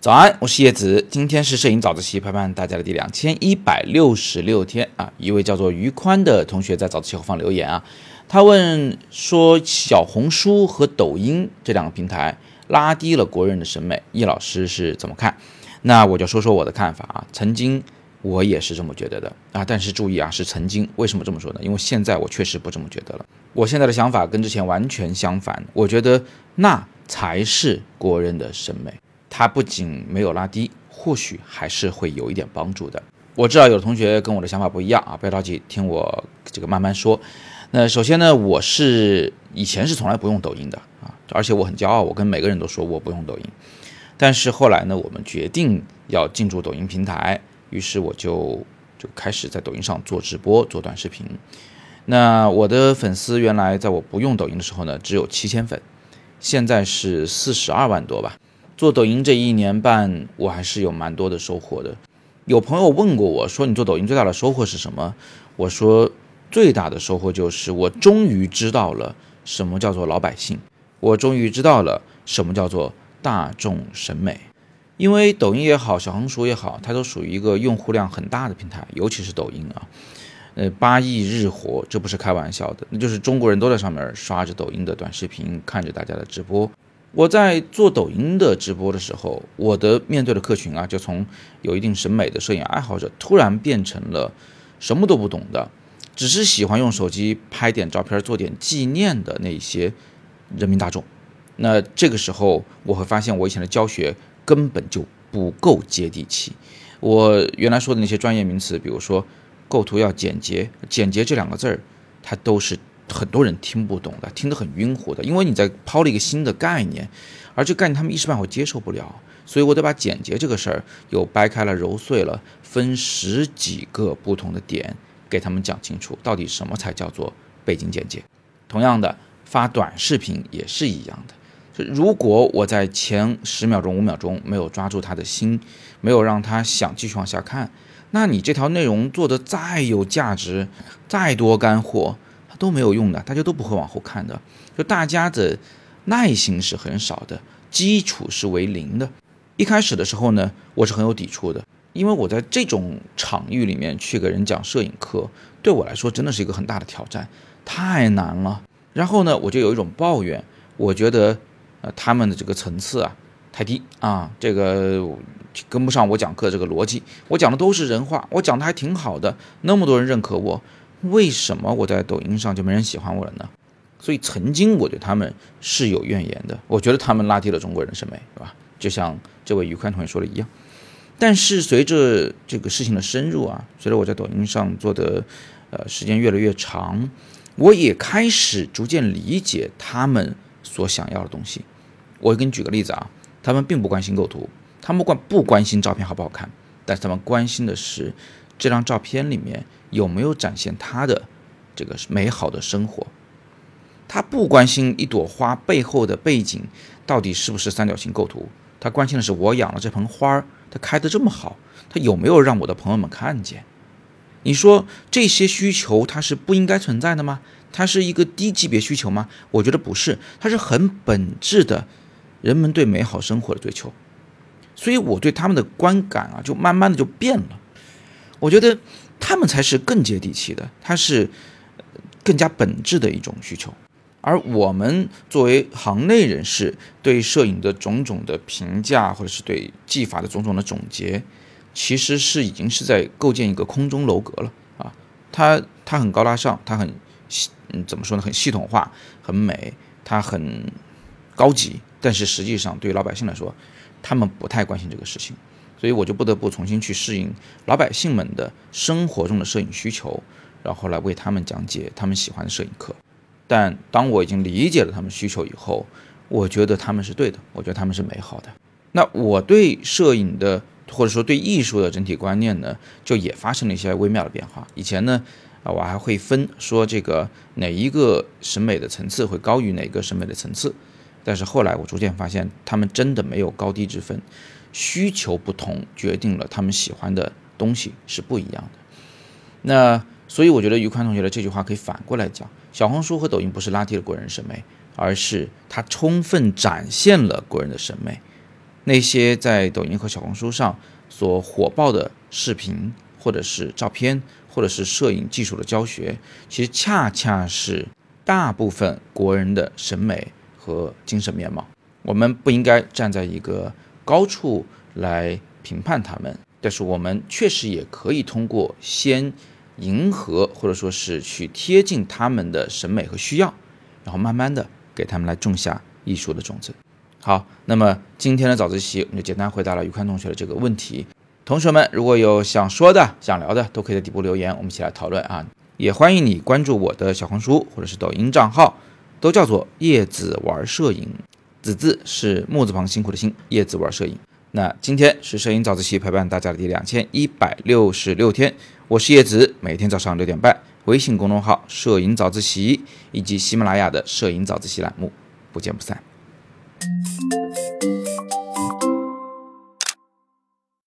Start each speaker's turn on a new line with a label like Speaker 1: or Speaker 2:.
Speaker 1: 早安，我是叶子，今天是摄影早自习陪伴大家的第两千一百六十六天啊！一位叫做于宽的同学在早自习后方留言啊，他问说小红书和抖音这两个平台拉低了国人的审美，叶老师是怎么看？那我就说说我的看法啊，曾经我也是这么觉得的啊，但是注意啊，是曾经，为什么这么说呢？因为现在我确实不这么觉得了，我现在的想法跟之前完全相反，我觉得那才是国人的审美。它不仅没有拉低，或许还是会有一点帮助的。我知道有的同学跟我的想法不一样啊，不要着急，听我这个慢慢说。那首先呢，我是以前是从来不用抖音的啊，而且我很骄傲，我跟每个人都说我不用抖音。但是后来呢，我们决定要进驻抖音平台，于是我就就开始在抖音上做直播、做短视频。那我的粉丝原来在我不用抖音的时候呢，只有七千粉，现在是四十二万多吧。做抖音这一年半，我还是有蛮多的收获的。有朋友问过我说：“你做抖音最大的收获是什么？”我说：“最大的收获就是我终于知道了什么叫做老百姓，我终于知道了什么叫做大众审美。因为抖音也好，小红书也好，它都属于一个用户量很大的平台，尤其是抖音啊，呃，八亿日活，这不是开玩笑的，那就是中国人都在上面刷着抖音的短视频，看着大家的直播。”我在做抖音的直播的时候，我的面对的客群啊，就从有一定审美的摄影爱好者，突然变成了什么都不懂的，只是喜欢用手机拍点照片、做点纪念的那些人民大众。那这个时候，我会发现我以前的教学根本就不够接地气。我原来说的那些专业名词，比如说构图要简洁，简洁这两个字儿，它都是。很多人听不懂的，听得很晕乎的，因为你在抛了一个新的概念，而这概念他们一时半会接受不了，所以我得把简洁这个事儿又掰开了揉碎了，分十几个不同的点给他们讲清楚，到底什么才叫做背景简洁。同样的，发短视频也是一样的，如果我在前十秒钟、五秒钟没有抓住他的心，没有让他想继续往下看，那你这条内容做的再有价值，再多干货。都没有用的，大家都不会往后看的。就大家的耐心是很少的，基础是为零的。一开始的时候呢，我是很有抵触的，因为我在这种场域里面去给人讲摄影课，对我来说真的是一个很大的挑战，太难了。然后呢，我就有一种抱怨，我觉得呃他们的这个层次啊太低啊，这个跟不上我讲课这个逻辑。我讲的都是人话，我讲的还挺好的，那么多人认可我。为什么我在抖音上就没人喜欢我了呢？所以曾经我对他们是有怨言的，我觉得他们拉低了中国人的审美，对吧？就像这位余宽同学说的一样。但是随着这个事情的深入啊，随着我在抖音上做的呃时间越来越长，我也开始逐渐理解他们所想要的东西。我给你举个例子啊，他们并不关心构图，他们关不关心照片好不好看，但是他们关心的是这张照片里面。有没有展现他的这个美好的生活？他不关心一朵花背后的背景到底是不是三角形构图，他关心的是我养了这盆花儿，它开得这么好，它有没有让我的朋友们看见？你说这些需求它是不应该存在的吗？它是一个低级别需求吗？我觉得不是，它是很本质的人们对美好生活的追求。所以我对他们的观感啊，就慢慢的就变了。我觉得。他们才是更接地气的，它是更加本质的一种需求，而我们作为行内人士对摄影的种种的评价，或者是对技法的种种的总结，其实是已经是在构建一个空中楼阁了啊！它它很高大上，它很嗯怎么说呢？很系统化，很美，它很高级，但是实际上对于老百姓来说，他们不太关心这个事情。所以我就不得不重新去适应老百姓们的生活中的摄影需求，然后来为他们讲解他们喜欢的摄影课。但当我已经理解了他们需求以后，我觉得他们是对的，我觉得他们是美好的。那我对摄影的或者说对艺术的整体观念呢，就也发生了一些微妙的变化。以前呢，啊，我还会分说这个哪一个审美的层次会高于哪个审美的层次，但是后来我逐渐发现，他们真的没有高低之分。需求不同，决定了他们喜欢的东西是不一样的。那所以我觉得于宽同学的这句话可以反过来讲：小红书和抖音不是拉低了国人审美，而是它充分展现了国人的审美。那些在抖音和小红书上所火爆的视频，或者是照片，或者是摄影技术的教学，其实恰恰是大部分国人的审美和精神面貌。我们不应该站在一个高处来评判他们，但是我们确实也可以通过先迎合，或者说是去贴近他们的审美和需要，然后慢慢的给他们来种下艺术的种子。好，那么今天的早自习我们就简单回答了于宽同学的这个问题。同学们如果有想说的、想聊的，都可以在底部留言，我们一起来讨论啊。也欢迎你关注我的小红书或者是抖音账号，都叫做叶子玩摄影。子字是木字旁辛苦的辛，叶子玩摄影。那今天是摄影早自习陪伴大家的第两千一百六十六天，我是叶子，每天早上六点半，微信公众号摄影早自习以及喜马拉雅的摄影早自习栏目，不见不散。Música